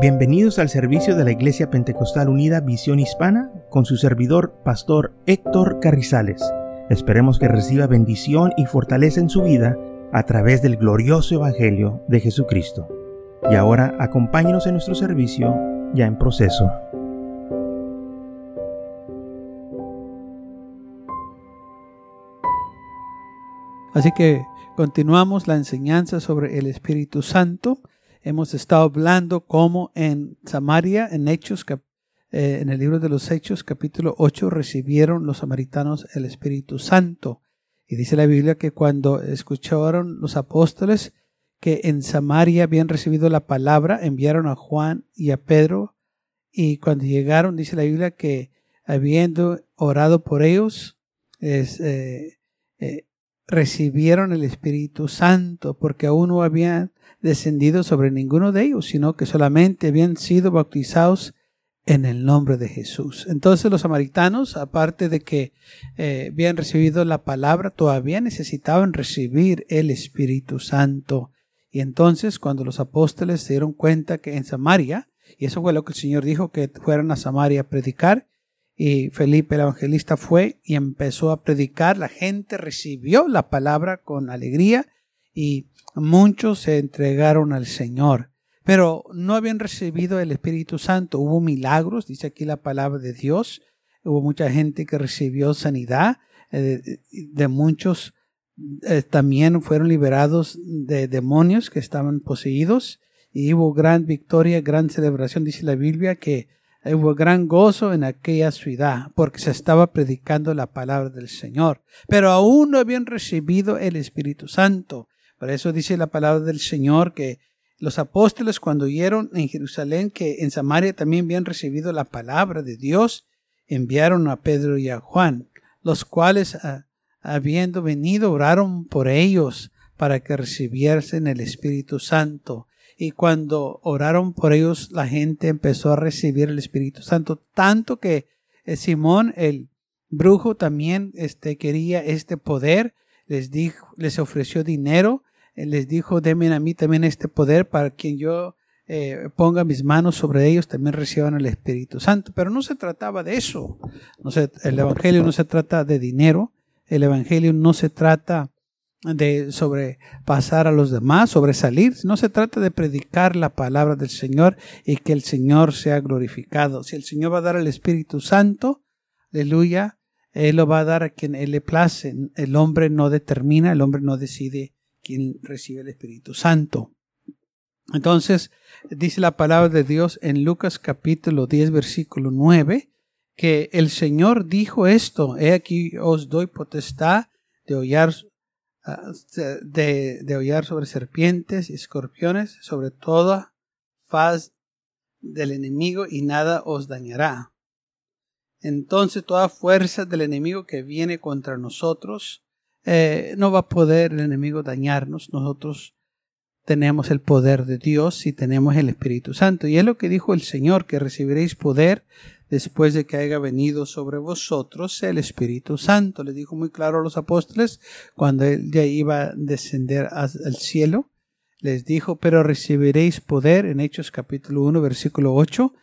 Bienvenidos al servicio de la Iglesia Pentecostal Unida Visión Hispana con su servidor, Pastor Héctor Carrizales. Esperemos que reciba bendición y fortaleza en su vida a través del glorioso Evangelio de Jesucristo. Y ahora acompáñenos en nuestro servicio ya en proceso. Así que continuamos la enseñanza sobre el Espíritu Santo hemos estado hablando cómo en Samaria, en Hechos, eh, en el libro de los Hechos, capítulo 8, recibieron los samaritanos el Espíritu Santo. Y dice la Biblia que cuando escucharon los apóstoles que en Samaria habían recibido la palabra, enviaron a Juan y a Pedro. Y cuando llegaron, dice la Biblia que habiendo orado por ellos, eh, eh, recibieron el Espíritu Santo, porque aún no habían descendido sobre ninguno de ellos, sino que solamente habían sido bautizados en el nombre de Jesús. Entonces los samaritanos, aparte de que eh, habían recibido la palabra, todavía necesitaban recibir el Espíritu Santo. Y entonces cuando los apóstoles se dieron cuenta que en Samaria, y eso fue lo que el Señor dijo, que fueran a Samaria a predicar, y Felipe el evangelista fue y empezó a predicar, la gente recibió la palabra con alegría y muchos se entregaron al Señor, pero no habían recibido el Espíritu Santo. Hubo milagros, dice aquí la palabra de Dios. Hubo mucha gente que recibió sanidad, eh, de muchos eh, también fueron liberados de demonios que estaban poseídos y hubo gran victoria, gran celebración, dice la Biblia, que hubo gran gozo en aquella ciudad porque se estaba predicando la palabra del Señor, pero aún no habían recibido el Espíritu Santo. Por eso dice la palabra del Señor que los apóstoles cuando oyeron en Jerusalén que en Samaria también habían recibido la palabra de Dios, enviaron a Pedro y a Juan, los cuales ah, habiendo venido oraron por ellos para que recibiesen el Espíritu Santo. Y cuando oraron por ellos, la gente empezó a recibir el Espíritu Santo, tanto que eh, Simón el brujo también este, quería este poder, les dijo, les ofreció dinero les dijo, denme a mí también este poder para quien yo eh, ponga mis manos sobre ellos, también reciban el Espíritu Santo. Pero no se trataba de eso. No el Evangelio no se trata de dinero. El Evangelio no se trata de sobrepasar a los demás, sobresalir. No se trata de predicar la palabra del Señor y que el Señor sea glorificado. Si el Señor va a dar el Espíritu Santo, aleluya, Él lo va a dar a quien Él le place. El hombre no determina, el hombre no decide quien recibe el Espíritu Santo. Entonces, dice la palabra de Dios en Lucas capítulo 10, versículo 9, que el Señor dijo esto, he aquí os doy potestad de hollar, ah, de, de sobre serpientes y escorpiones, sobre toda faz del enemigo y nada os dañará. Entonces toda fuerza del enemigo que viene contra nosotros, eh, no va a poder el enemigo dañarnos. Nosotros tenemos el poder de Dios y tenemos el Espíritu Santo. Y es lo que dijo el Señor, que recibiréis poder después de que haya venido sobre vosotros el Espíritu Santo. Le dijo muy claro a los apóstoles cuando él ya iba a descender al cielo. Les dijo, pero recibiréis poder en Hechos capítulo 1, versículo 8,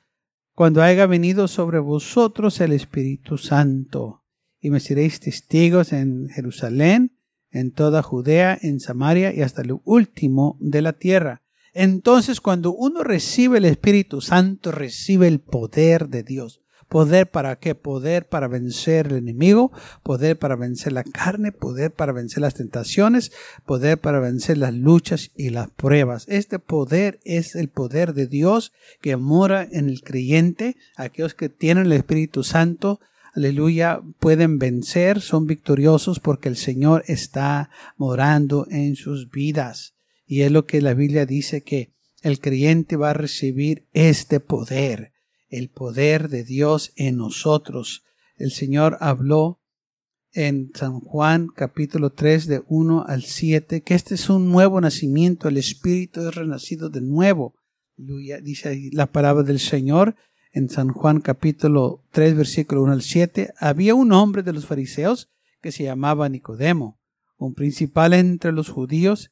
cuando haya venido sobre vosotros el Espíritu Santo y me seréis testigos en Jerusalén, en toda Judea, en Samaria y hasta lo último de la tierra. Entonces cuando uno recibe el Espíritu Santo, recibe el poder de Dios. Poder para qué? Poder para vencer el enemigo, poder para vencer la carne, poder para vencer las tentaciones, poder para vencer las luchas y las pruebas. Este poder es el poder de Dios que mora en el creyente, aquellos que tienen el Espíritu Santo aleluya, pueden vencer, son victoriosos porque el Señor está morando en sus vidas. Y es lo que la Biblia dice que el creyente va a recibir este poder, el poder de Dios en nosotros. El Señor habló en San Juan capítulo 3 de 1 al 7 que este es un nuevo nacimiento, el Espíritu es renacido de nuevo. Dice la palabra del Señor en San Juan capítulo 3 versículo 1 al 7, había un hombre de los fariseos que se llamaba Nicodemo, un principal entre los judíos.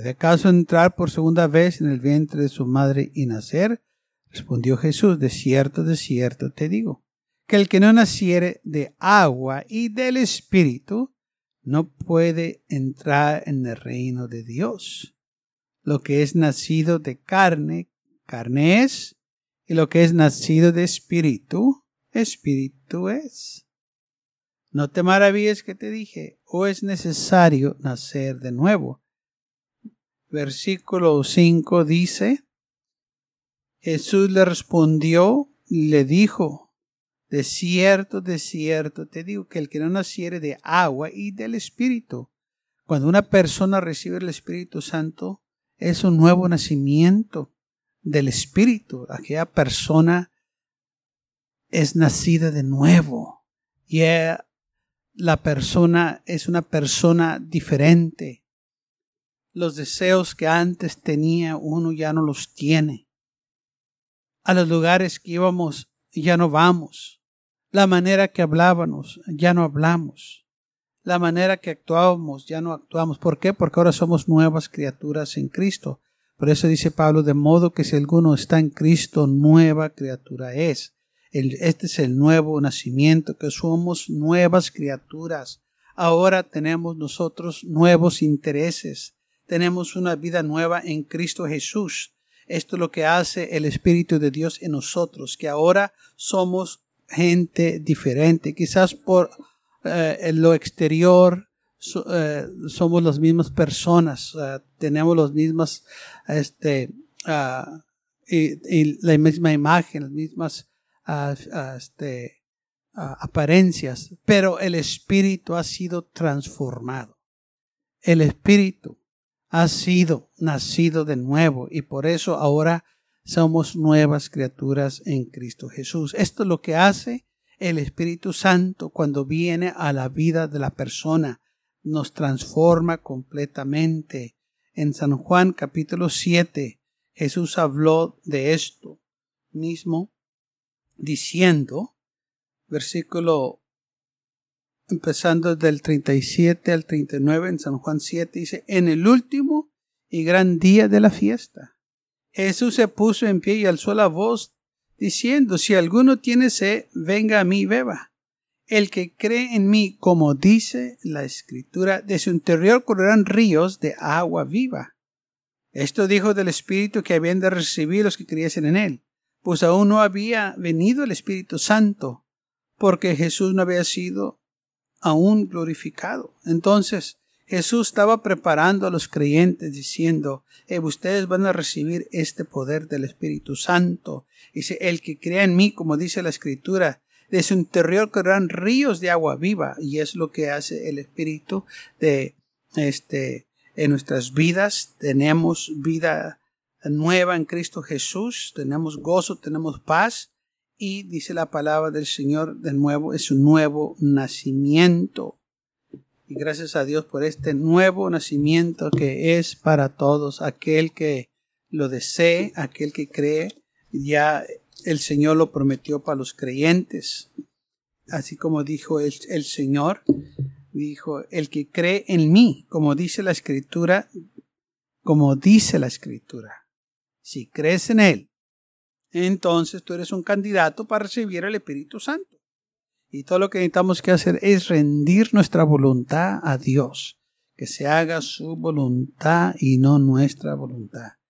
¿Puede acaso entrar por segunda vez en el vientre de su madre y nacer? Respondió Jesús, de cierto, de cierto te digo, que el que no naciere de agua y del Espíritu no puede entrar en el reino de Dios. Lo que es nacido de carne, carne es, y lo que es nacido de espíritu, espíritu es. No te maravilles que te dije, o es necesario nacer de nuevo. Versículo 5 dice, Jesús le respondió y le dijo, de cierto, de cierto, te digo que el que no naciere de agua y del Espíritu, cuando una persona recibe el Espíritu Santo, es un nuevo nacimiento del Espíritu. Aquella persona es nacida de nuevo. Y la persona es una persona diferente. Los deseos que antes tenía uno ya no los tiene. A los lugares que íbamos ya no vamos. La manera que hablábamos ya no hablamos. La manera que actuábamos ya no actuamos. ¿Por qué? Porque ahora somos nuevas criaturas en Cristo. Por eso dice Pablo, de modo que si alguno está en Cristo, nueva criatura es. este es el nuevo nacimiento, que somos nuevas criaturas. Ahora tenemos nosotros nuevos intereses. Tenemos una vida nueva en Cristo Jesús. Esto es lo que hace el Espíritu de Dios en nosotros, que ahora somos gente diferente. Quizás por eh, lo exterior eh, somos las mismas personas, tenemos las mismas, este, ah, y, la misma imagen, las mismas ah, ah, este, apariencias, pero el espíritu ha sido transformado. El espíritu ha sido nacido de nuevo y por eso ahora somos nuevas criaturas en Cristo Jesús. Esto es lo que hace el Espíritu Santo cuando viene a la vida de la persona nos transforma completamente. En San Juan capítulo 7 Jesús habló de esto mismo diciendo, versículo empezando del 37 al 39 en San Juan 7 dice, en el último y gran día de la fiesta, Jesús se puso en pie y alzó la voz diciendo, si alguno tiene sed, venga a mí y beba. El que cree en mí, como dice la escritura, de su interior correrán ríos de agua viva. Esto dijo del Espíritu que habían de recibir los que creyesen en él, pues aún no había venido el Espíritu Santo, porque Jesús no había sido aún glorificado. Entonces Jesús estaba preparando a los creyentes diciendo, eh, ustedes van a recibir este poder del Espíritu Santo. Dice, el que crea en mí, como dice la Escritura, de su interior correrán ríos de agua viva y es lo que hace el Espíritu de este en nuestras vidas tenemos vida nueva en Cristo Jesús, tenemos gozo, tenemos paz y dice la palabra del Señor de nuevo es un nuevo nacimiento. Y gracias a Dios por este nuevo nacimiento que es para todos, aquel que lo desee, aquel que cree, ya el Señor lo prometió para los creyentes. Así como dijo el, el, Señor, dijo, el que cree en mí, como dice la escritura, como dice la escritura, si crees en Él, entonces tú eres un candidato para recibir el Espíritu Santo. Y todo lo que necesitamos que hacer es rendir nuestra voluntad a Dios, que se haga su voluntad y no nuestra voluntad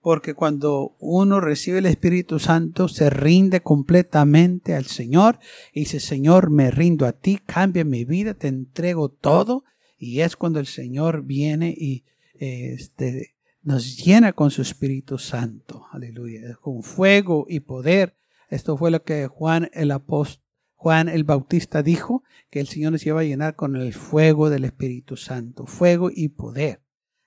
porque cuando uno recibe el Espíritu Santo se rinde completamente al Señor y dice, Señor, me rindo a ti, cambia mi vida, te entrego todo. Y es cuando el Señor viene y este, nos llena con su Espíritu Santo. Aleluya. Con fuego y poder. Esto fue lo que Juan el apóstol. Juan el Bautista dijo que el Señor nos iba a llenar con el fuego del Espíritu Santo, fuego y poder.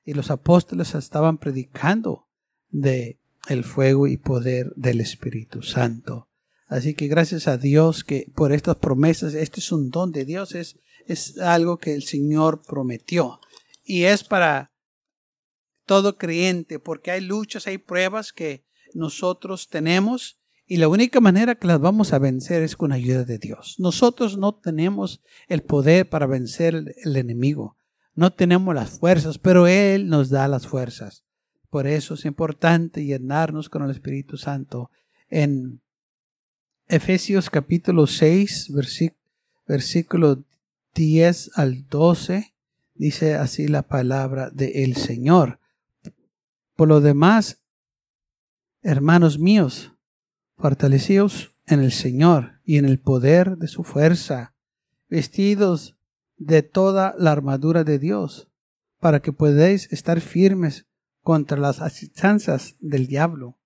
Y los apóstoles estaban predicando de el fuego y poder del Espíritu Santo. Así que gracias a Dios que por estas promesas, este es un don de Dios, es, es algo que el Señor prometió. Y es para todo creyente, porque hay luchas, hay pruebas que nosotros tenemos y la única manera que las vamos a vencer es con ayuda de Dios. Nosotros no tenemos el poder para vencer el enemigo. No tenemos las fuerzas, pero Él nos da las fuerzas. Por eso es importante llenarnos con el Espíritu Santo. En Efesios capítulo 6, versículo 10 al 12, dice así la palabra del Señor. Por lo demás, hermanos míos, fortalecidos en el Señor y en el poder de su fuerza, vestidos de toda la armadura de Dios, para que podáis estar firmes contra las asechanzas del diablo,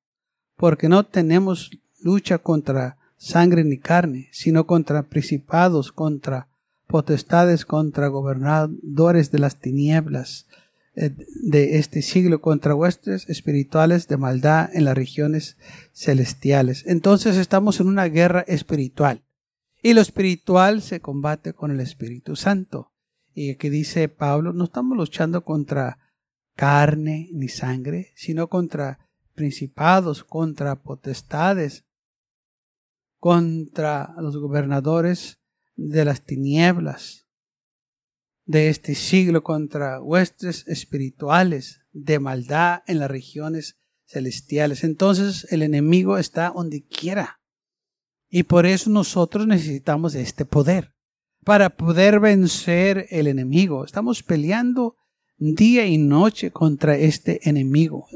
porque no tenemos lucha contra sangre ni carne, sino contra principados, contra potestades, contra gobernadores de las tinieblas de este siglo, contra huestes espirituales de maldad en las regiones celestiales. Entonces estamos en una guerra espiritual. Y lo espiritual se combate con el Espíritu Santo. Y aquí dice Pablo, no estamos luchando contra carne ni sangre, sino contra principados, contra potestades, contra los gobernadores de las tinieblas de este siglo, contra huestes espirituales de maldad en las regiones celestiales. Entonces el enemigo está donde quiera. Y por eso nosotros necesitamos este poder para poder vencer el enemigo. Estamos peleando día y noche contra este enemigo,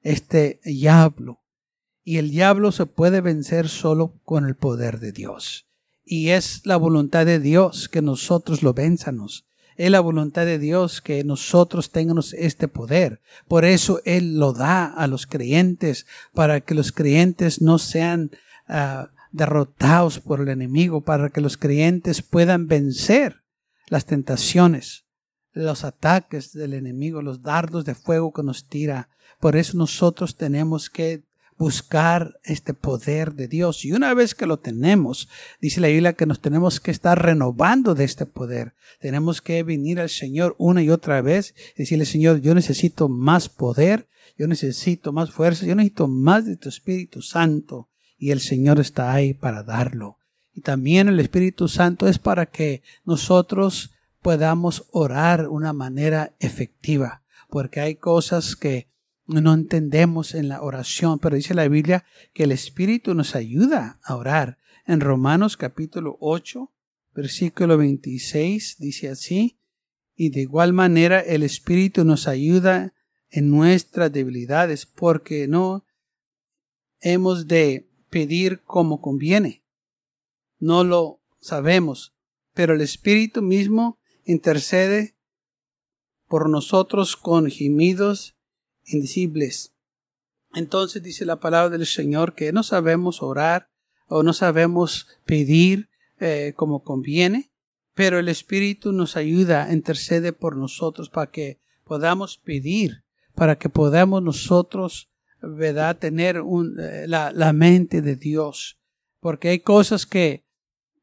este diablo. Y el diablo se puede vencer solo con el poder de Dios. Y es la voluntad de Dios que nosotros lo venzanos. Es la voluntad de Dios que nosotros tengamos este poder. Por eso Él lo da a los creyentes, para que los creyentes no sean uh, derrotados por el enemigo, para que los creyentes puedan vencer las tentaciones, los ataques del enemigo, los dardos de fuego que nos tira. Por eso nosotros tenemos que buscar este poder de Dios. Y una vez que lo tenemos, dice la Biblia que nos tenemos que estar renovando de este poder. Tenemos que venir al Señor una y otra vez y decirle, Señor, yo necesito más poder, yo necesito más fuerza, yo necesito más de tu Espíritu Santo y el Señor está ahí para darlo. Y también el Espíritu Santo es para que nosotros podamos orar una manera efectiva, porque hay cosas que no entendemos en la oración, pero dice la Biblia que el Espíritu nos ayuda a orar. En Romanos capítulo 8, versículo 26 dice así, y de igual manera el Espíritu nos ayuda en nuestras debilidades, porque no hemos de pedir como conviene. No lo sabemos, pero el Espíritu mismo intercede por nosotros con gemidos indecibles. Entonces dice la palabra del Señor que no sabemos orar o no sabemos pedir eh, como conviene, pero el Espíritu nos ayuda, intercede por nosotros para que podamos pedir, para que podamos nosotros ¿verdad? Tener un, eh, la, la mente de Dios. Porque hay cosas que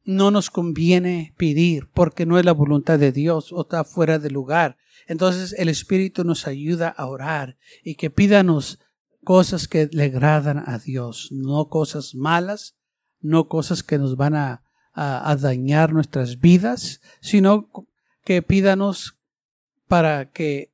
no nos conviene pedir porque no es la voluntad de Dios o está fuera de lugar. Entonces el Espíritu nos ayuda a orar y que pídanos cosas que le agradan a Dios, no cosas malas, no cosas que nos van a, dañar nuestras vidas, sino que pídanos para que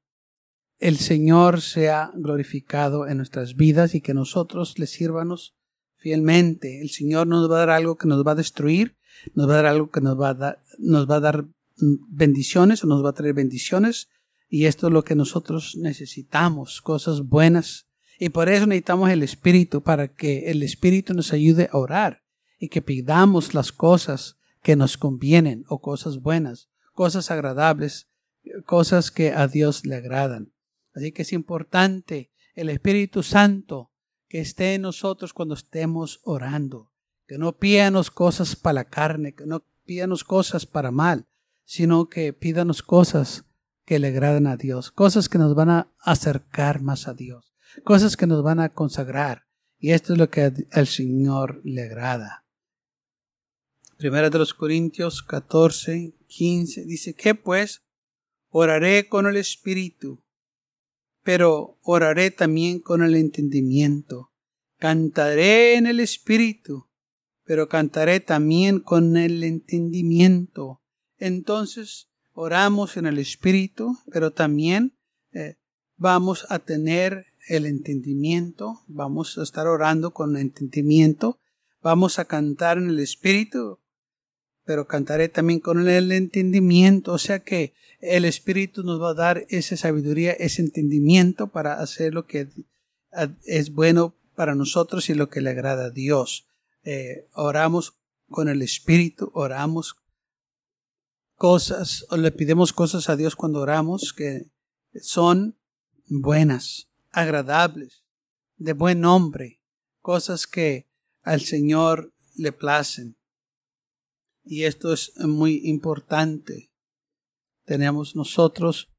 el Señor sea glorificado en nuestras vidas y que nosotros le sirvanos fielmente. El Señor nos va a dar algo que nos va a destruir, nos va a dar algo que nos va a dar, nos va a dar bendiciones o nos va a traer bendiciones. Y esto es lo que nosotros necesitamos, cosas buenas. Y por eso necesitamos el Espíritu, para que el Espíritu nos ayude a orar y que pidamos las cosas que nos convienen o cosas buenas, cosas agradables, cosas que a Dios le agradan. Así que es importante el Espíritu Santo que esté en nosotros cuando estemos orando. Que no pídanos cosas para la carne, que no pídanos cosas para mal, sino que pídanos cosas que le agradan a Dios, cosas que nos van a acercar más a Dios, cosas que nos van a consagrar. Y esto es lo que al Señor le agrada. Primera de los Corintios 14, 15 dice que pues oraré con el espíritu, pero oraré también con el entendimiento. Cantaré en el espíritu, pero cantaré también con el entendimiento. Entonces oramos en el espíritu, pero también eh, vamos a tener el entendimiento, vamos a estar orando con entendimiento, vamos a cantar en el espíritu, pero cantaré también con el entendimiento, o sea que el espíritu nos va a dar esa sabiduría, ese entendimiento para hacer lo que es bueno para nosotros y lo que le agrada a Dios. Eh, oramos con el espíritu, oramos cosas, o le pidemos cosas a Dios cuando oramos que son buenas, agradables, de buen nombre, cosas que al Señor le placen. Y esto es muy importante. Tenemos nosotros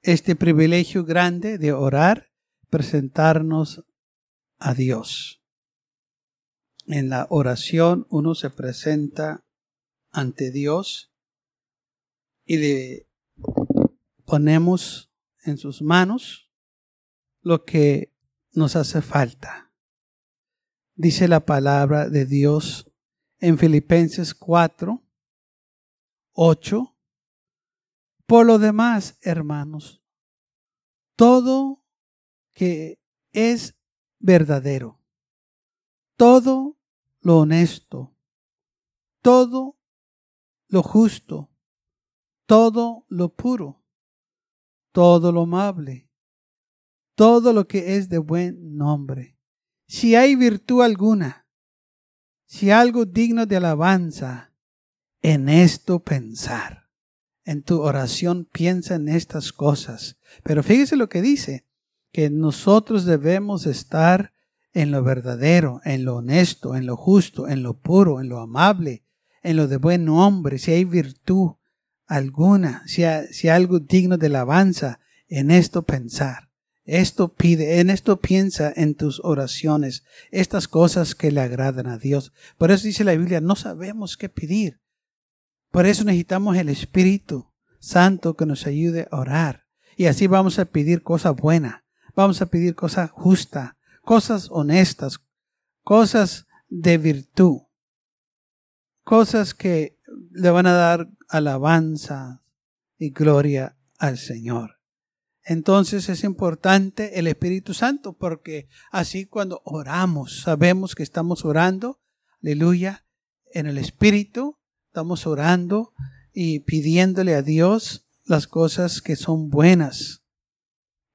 este privilegio grande de orar, presentarnos a Dios. En la oración uno se presenta ante Dios y le ponemos en sus manos lo que nos hace falta. Dice la palabra de Dios en Filipenses 4, 8. Por lo demás, hermanos, todo que es verdadero, todo lo honesto, todo lo justo, todo lo puro, todo lo amable, todo lo que es de buen nombre. Si hay virtud alguna, si algo digno de alabanza, en esto pensar. En tu oración piensa en estas cosas. Pero fíjese lo que dice, que nosotros debemos estar en lo verdadero, en lo honesto, en lo justo, en lo puro, en lo amable, en lo de buen nombre, si hay virtud, alguna, si, si algo digno de alabanza, en esto pensar. Esto pide, en esto piensa en tus oraciones, estas cosas que le agradan a Dios. Por eso dice la Biblia, no sabemos qué pedir. Por eso necesitamos el Espíritu Santo que nos ayude a orar. Y así vamos a pedir cosas buenas, vamos a pedir cosas justas, cosas honestas, cosas de virtud, cosas que le van a dar alabanza y gloria al Señor. Entonces es importante el Espíritu Santo porque así cuando oramos, sabemos que estamos orando, aleluya, en el Espíritu, estamos orando y pidiéndole a Dios las cosas que son buenas,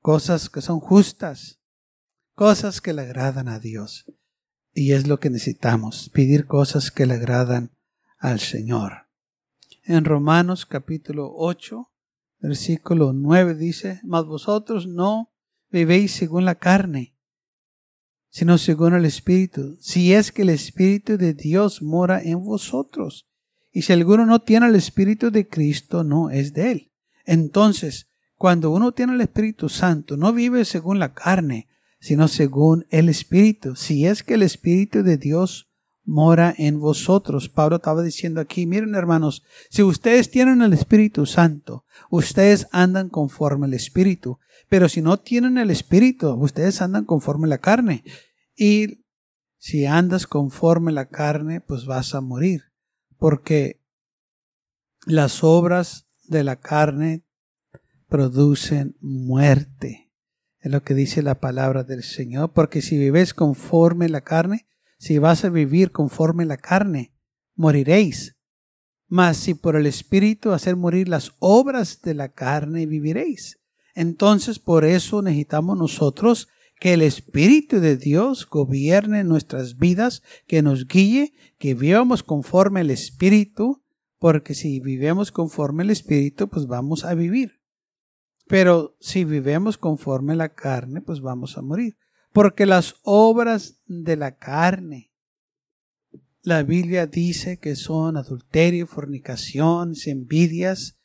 cosas que son justas, cosas que le agradan a Dios. Y es lo que necesitamos, pedir cosas que le agradan al Señor en Romanos capítulo 8, versículo 9 dice, mas vosotros no vivéis según la carne, sino según el Espíritu, si es que el Espíritu de Dios mora en vosotros. Y si alguno no tiene el Espíritu de Cristo, no es de él. Entonces, cuando uno tiene el Espíritu Santo, no vive según la carne, sino según el Espíritu. Si es que el Espíritu de Dios mora en vosotros. Pablo estaba diciendo aquí, miren hermanos, si ustedes tienen el Espíritu Santo, ustedes andan conforme al Espíritu, pero si no tienen el Espíritu, ustedes andan conforme la carne. Y si andas conforme la carne, pues vas a morir, porque las obras de la carne producen muerte. Es lo que dice la palabra del Señor, porque si vives conforme la carne, si vas a vivir conforme la carne, moriréis. Mas si por el Espíritu hacer morir las obras de la carne, viviréis. Entonces por eso necesitamos nosotros que el Espíritu de Dios gobierne nuestras vidas, que nos guíe, que vivamos conforme el Espíritu, porque si vivemos conforme el Espíritu, pues vamos a vivir. Pero si vivemos conforme la carne, pues vamos a morir. Porque las obras de la carne, la Biblia dice que son adulterio, fornicación, envidias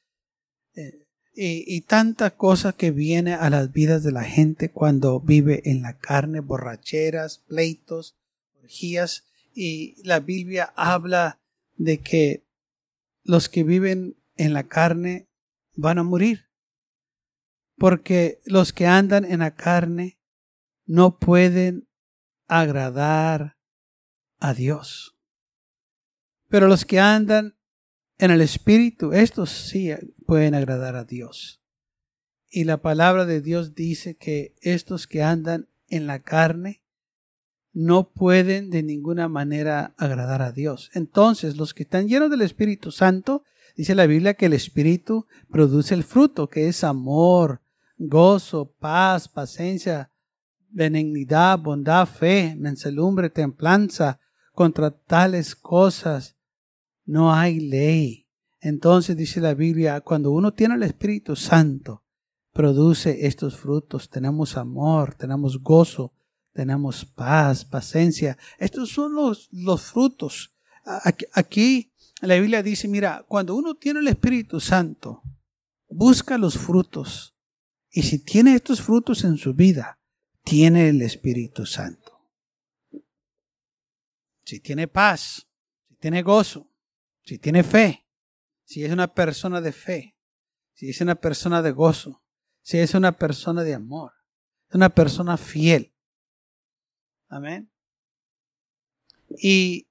eh, y, y tanta cosa que viene a las vidas de la gente cuando vive en la carne, borracheras, pleitos, orgías. Y la Biblia habla de que los que viven en la carne van a morir. Porque los que andan en la carne no pueden agradar a Dios. Pero los que andan en el Espíritu, estos sí pueden agradar a Dios. Y la palabra de Dios dice que estos que andan en la carne no pueden de ninguna manera agradar a Dios. Entonces, los que están llenos del Espíritu Santo, dice la Biblia que el Espíritu produce el fruto, que es amor, gozo, paz, paciencia, benignidad, bondad, fe, menselumbre, templanza. Contra tales cosas no hay ley. Entonces dice la Biblia, cuando uno tiene el Espíritu Santo, produce estos frutos. Tenemos amor, tenemos gozo, tenemos paz, paciencia. Estos son los, los frutos. Aquí, aquí la Biblia dice, mira, cuando uno tiene el Espíritu Santo, busca los frutos. Y si tiene estos frutos en su vida, tiene el Espíritu Santo. Si tiene paz, si tiene gozo, si tiene fe, si es una persona de fe, si es una persona de gozo, si es una persona de amor, una persona fiel. Amén. Y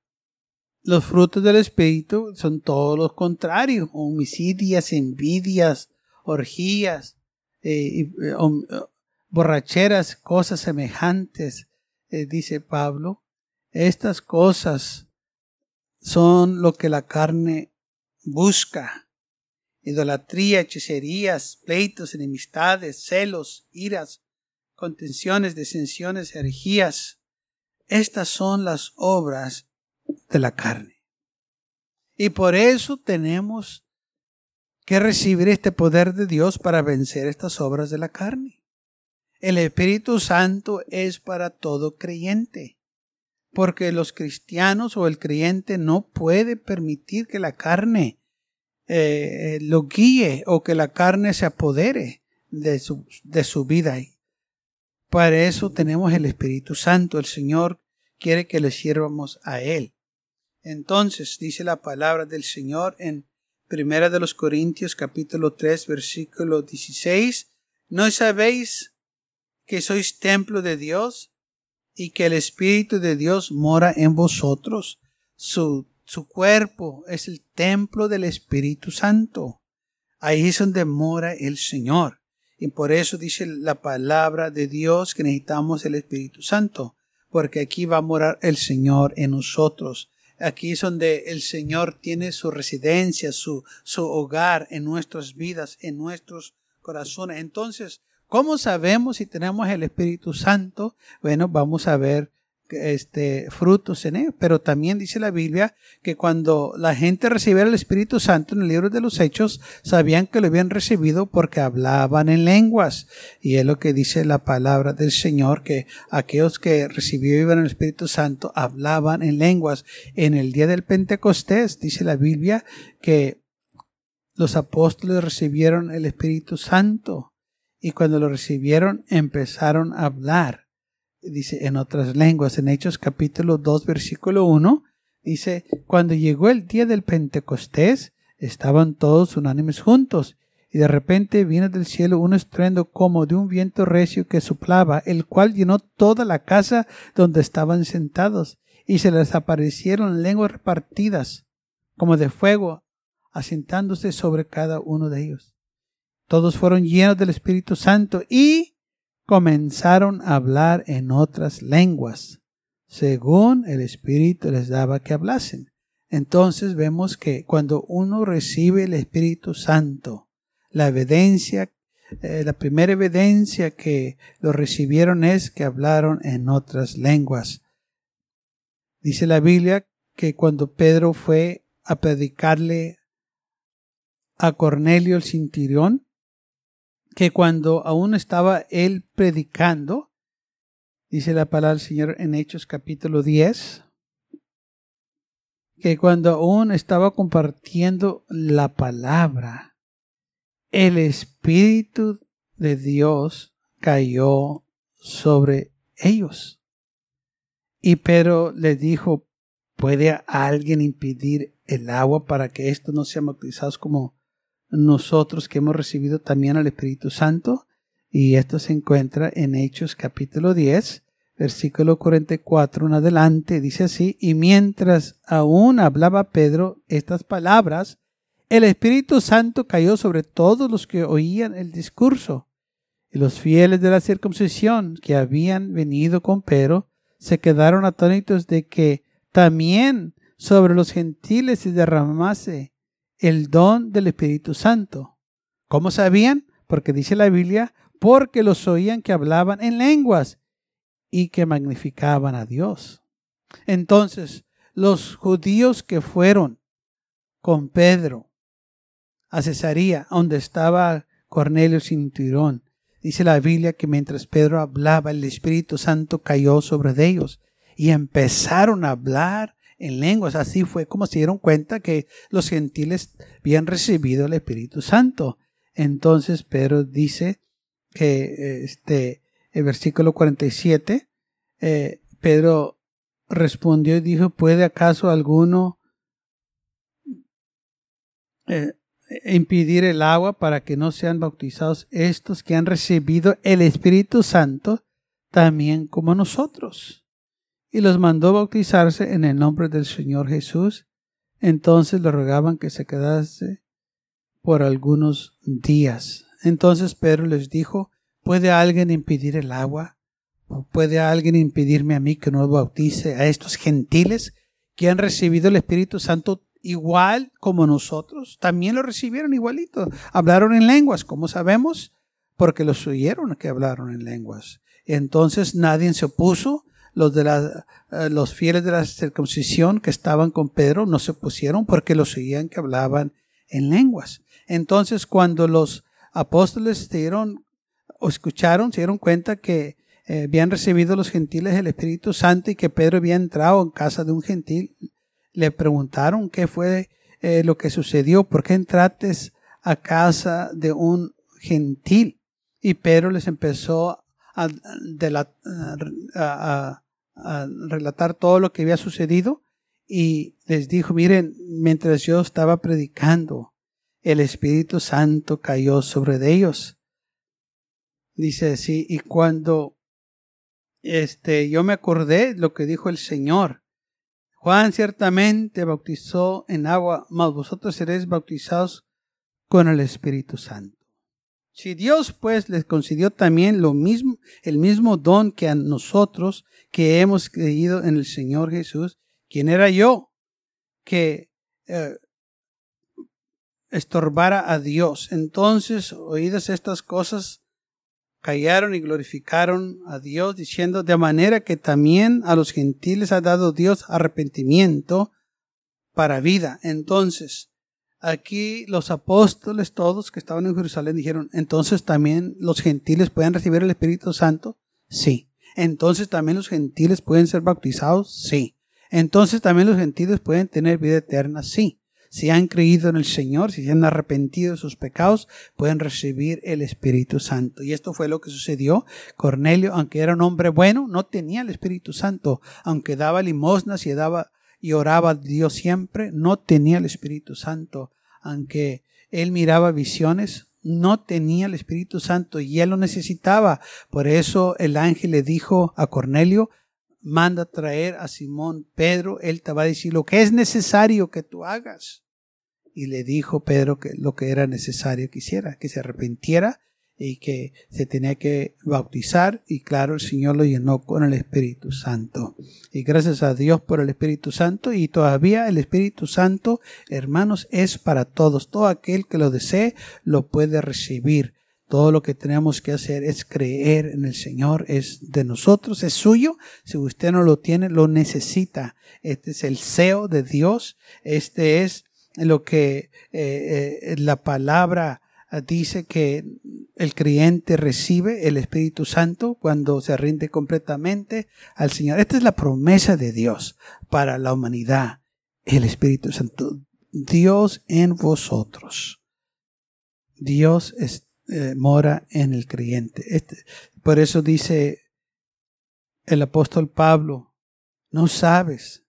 los frutos del Espíritu son todos los contrarios, homicidias, envidias, orgías, eh, eh, eh, borracheras, cosas semejantes, dice Pablo. Estas cosas son lo que la carne busca idolatría, hechicerías, pleitos, enemistades, celos, iras, contenciones, disensiones, herejías. Estas son las obras de la carne. Y por eso tenemos que recibir este poder de Dios para vencer estas obras de la carne. El Espíritu Santo es para todo creyente, porque los cristianos o el creyente no puede permitir que la carne eh, lo guíe o que la carne se apodere de su, de su vida. Para eso tenemos el Espíritu Santo. El Señor quiere que le sirvamos a Él. Entonces dice la palabra del Señor en Primera de los Corintios capítulo 3 versículo 16. ¿No sabéis que sois templo de Dios y que el Espíritu de Dios mora en vosotros? Su su cuerpo es el templo del Espíritu Santo. Ahí es donde mora el Señor. Y por eso dice la palabra de Dios que necesitamos el Espíritu Santo, porque aquí va a morar el Señor en nosotros. Aquí es donde el Señor tiene su residencia, su, su hogar en nuestras vidas, en nuestros corazones. Entonces, ¿cómo sabemos si tenemos el Espíritu Santo? Bueno, vamos a ver este, frutos en él. Pero también dice la Biblia que cuando la gente recibiera el Espíritu Santo en el libro de los Hechos, sabían que lo habían recibido porque hablaban en lenguas. Y es lo que dice la palabra del Señor, que aquellos que recibieron el Espíritu Santo hablaban en lenguas. En el día del Pentecostés, dice la Biblia, que los apóstoles recibieron el Espíritu Santo. Y cuando lo recibieron, empezaron a hablar dice en otras lenguas, en Hechos capítulo 2, versículo 1, dice, cuando llegó el día del Pentecostés, estaban todos unánimes juntos, y de repente vino del cielo un estruendo como de un viento recio que soplaba, el cual llenó toda la casa donde estaban sentados, y se les aparecieron lenguas repartidas, como de fuego, asentándose sobre cada uno de ellos. Todos fueron llenos del Espíritu Santo y comenzaron a hablar en otras lenguas, según el Espíritu les daba que hablasen. Entonces vemos que cuando uno recibe el Espíritu Santo, la evidencia, eh, la primera evidencia que lo recibieron es que hablaron en otras lenguas. Dice la Biblia que cuando Pedro fue a predicarle a Cornelio el cinturión, que cuando aún estaba él predicando, dice la palabra del Señor en Hechos capítulo 10, que cuando aún estaba compartiendo la palabra, el Espíritu de Dios cayó sobre ellos. Y Pedro le dijo, ¿Puede alguien impedir el agua para que estos no sean bautizados como nosotros que hemos recibido también al Espíritu Santo? Y esto se encuentra en Hechos capítulo 10, versículo 44 en adelante. Dice así, y mientras aún hablaba Pedro estas palabras, el Espíritu Santo cayó sobre todos los que oían el discurso. Y los fieles de la circuncisión que habían venido con Pedro se quedaron atónitos de que también sobre los gentiles se derramase el don del Espíritu Santo. ¿Cómo sabían? Porque dice la Biblia, porque los oían que hablaban en lenguas y que magnificaban a Dios. Entonces, los judíos que fueron con Pedro a Cesarea, donde estaba Cornelio Cinturón, dice la Biblia que mientras Pedro hablaba, el Espíritu Santo cayó sobre ellos y empezaron a hablar en lenguas. Así fue como se dieron cuenta que los gentiles habían recibido el Espíritu Santo. Entonces Pedro dice que este, el versículo 47, eh, Pedro respondió y dijo, ¿puede acaso alguno eh, impedir el agua para que no sean bautizados estos que han recibido el Espíritu Santo también como nosotros? Y los mandó bautizarse en el nombre del Señor Jesús. Entonces le rogaban que se quedase por algunos días. Entonces Pedro les dijo, ¿puede alguien impedir el agua? ¿Puede alguien impedirme a mí que no bautice a estos gentiles que han recibido el Espíritu Santo igual como nosotros? También lo recibieron igualito. Hablaron en lenguas, ¿cómo sabemos? Porque los oyeron que hablaron en lenguas. Entonces nadie se opuso. Los, de la, eh, los fieles de la circuncisión que estaban con Pedro no se opusieron porque los oían que hablaban en lenguas. Entonces cuando los apóstoles se dieron o escucharon, se dieron cuenta que eh, habían recibido los gentiles el Espíritu Santo y que Pedro había entrado en casa de un gentil. Le preguntaron qué fue eh, lo que sucedió, por qué entrates a casa de un gentil. Y Pedro les empezó a, a, a relatar todo lo que había sucedido y les dijo, miren, mientras yo estaba predicando, el Espíritu Santo cayó sobre ellos. Dice así, y cuando este, yo me acordé lo que dijo el Señor, Juan ciertamente bautizó en agua, mas vosotros seréis bautizados con el Espíritu Santo. Si Dios pues les concedió también lo mismo, el mismo don que a nosotros que hemos creído en el Señor Jesús, ¿quién era yo que eh, estorbara a Dios. Entonces, oídas estas cosas, callaron y glorificaron a Dios, diciendo, de manera que también a los gentiles ha dado Dios arrepentimiento para vida. Entonces, aquí los apóstoles todos que estaban en Jerusalén dijeron, entonces también los gentiles pueden recibir el Espíritu Santo. Sí. Entonces también los gentiles pueden ser bautizados. Sí. Entonces también los gentiles pueden tener vida eterna. Sí si han creído en el Señor, si se han arrepentido de sus pecados, pueden recibir el Espíritu Santo. Y esto fue lo que sucedió. Cornelio, aunque era un hombre bueno, no tenía el Espíritu Santo. Aunque daba limosnas y daba y oraba a Dios siempre, no tenía el Espíritu Santo. Aunque él miraba visiones, no tenía el Espíritu Santo y él lo necesitaba. Por eso el ángel le dijo a Cornelio, manda traer a Simón Pedro, él te va a decir lo que es necesario que tú hagas y le dijo Pedro que lo que era necesario que hiciera, que se arrepintiera y que se tenía que bautizar y claro, el Señor lo llenó con el Espíritu Santo. Y gracias a Dios por el Espíritu Santo y todavía el Espíritu Santo, hermanos, es para todos. Todo aquel que lo desee lo puede recibir. Todo lo que tenemos que hacer es creer en el Señor, es de nosotros, es suyo. Si usted no lo tiene, lo necesita. Este es el CEO de Dios. Este es lo que eh, eh, la palabra dice que el creyente recibe el Espíritu Santo cuando se rinde completamente al Señor. Esta es la promesa de Dios para la humanidad, el Espíritu Santo. Dios en vosotros. Dios eh, mora en el creyente. Este, por eso dice el apóstol Pablo, no sabes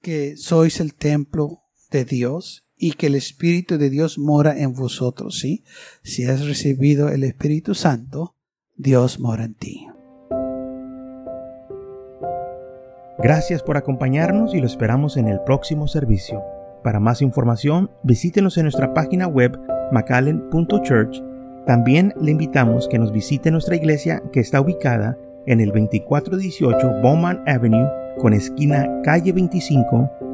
que sois el templo de Dios y que el Espíritu de Dios mora en vosotros, ¿sí? Si has recibido el Espíritu Santo, Dios mora en ti. Gracias por acompañarnos y lo esperamos en el próximo servicio. Para más información, visítenos en nuestra página web macallen.church. También le invitamos que nos visite nuestra iglesia que está ubicada en el 2418 Bowman Avenue con esquina calle 25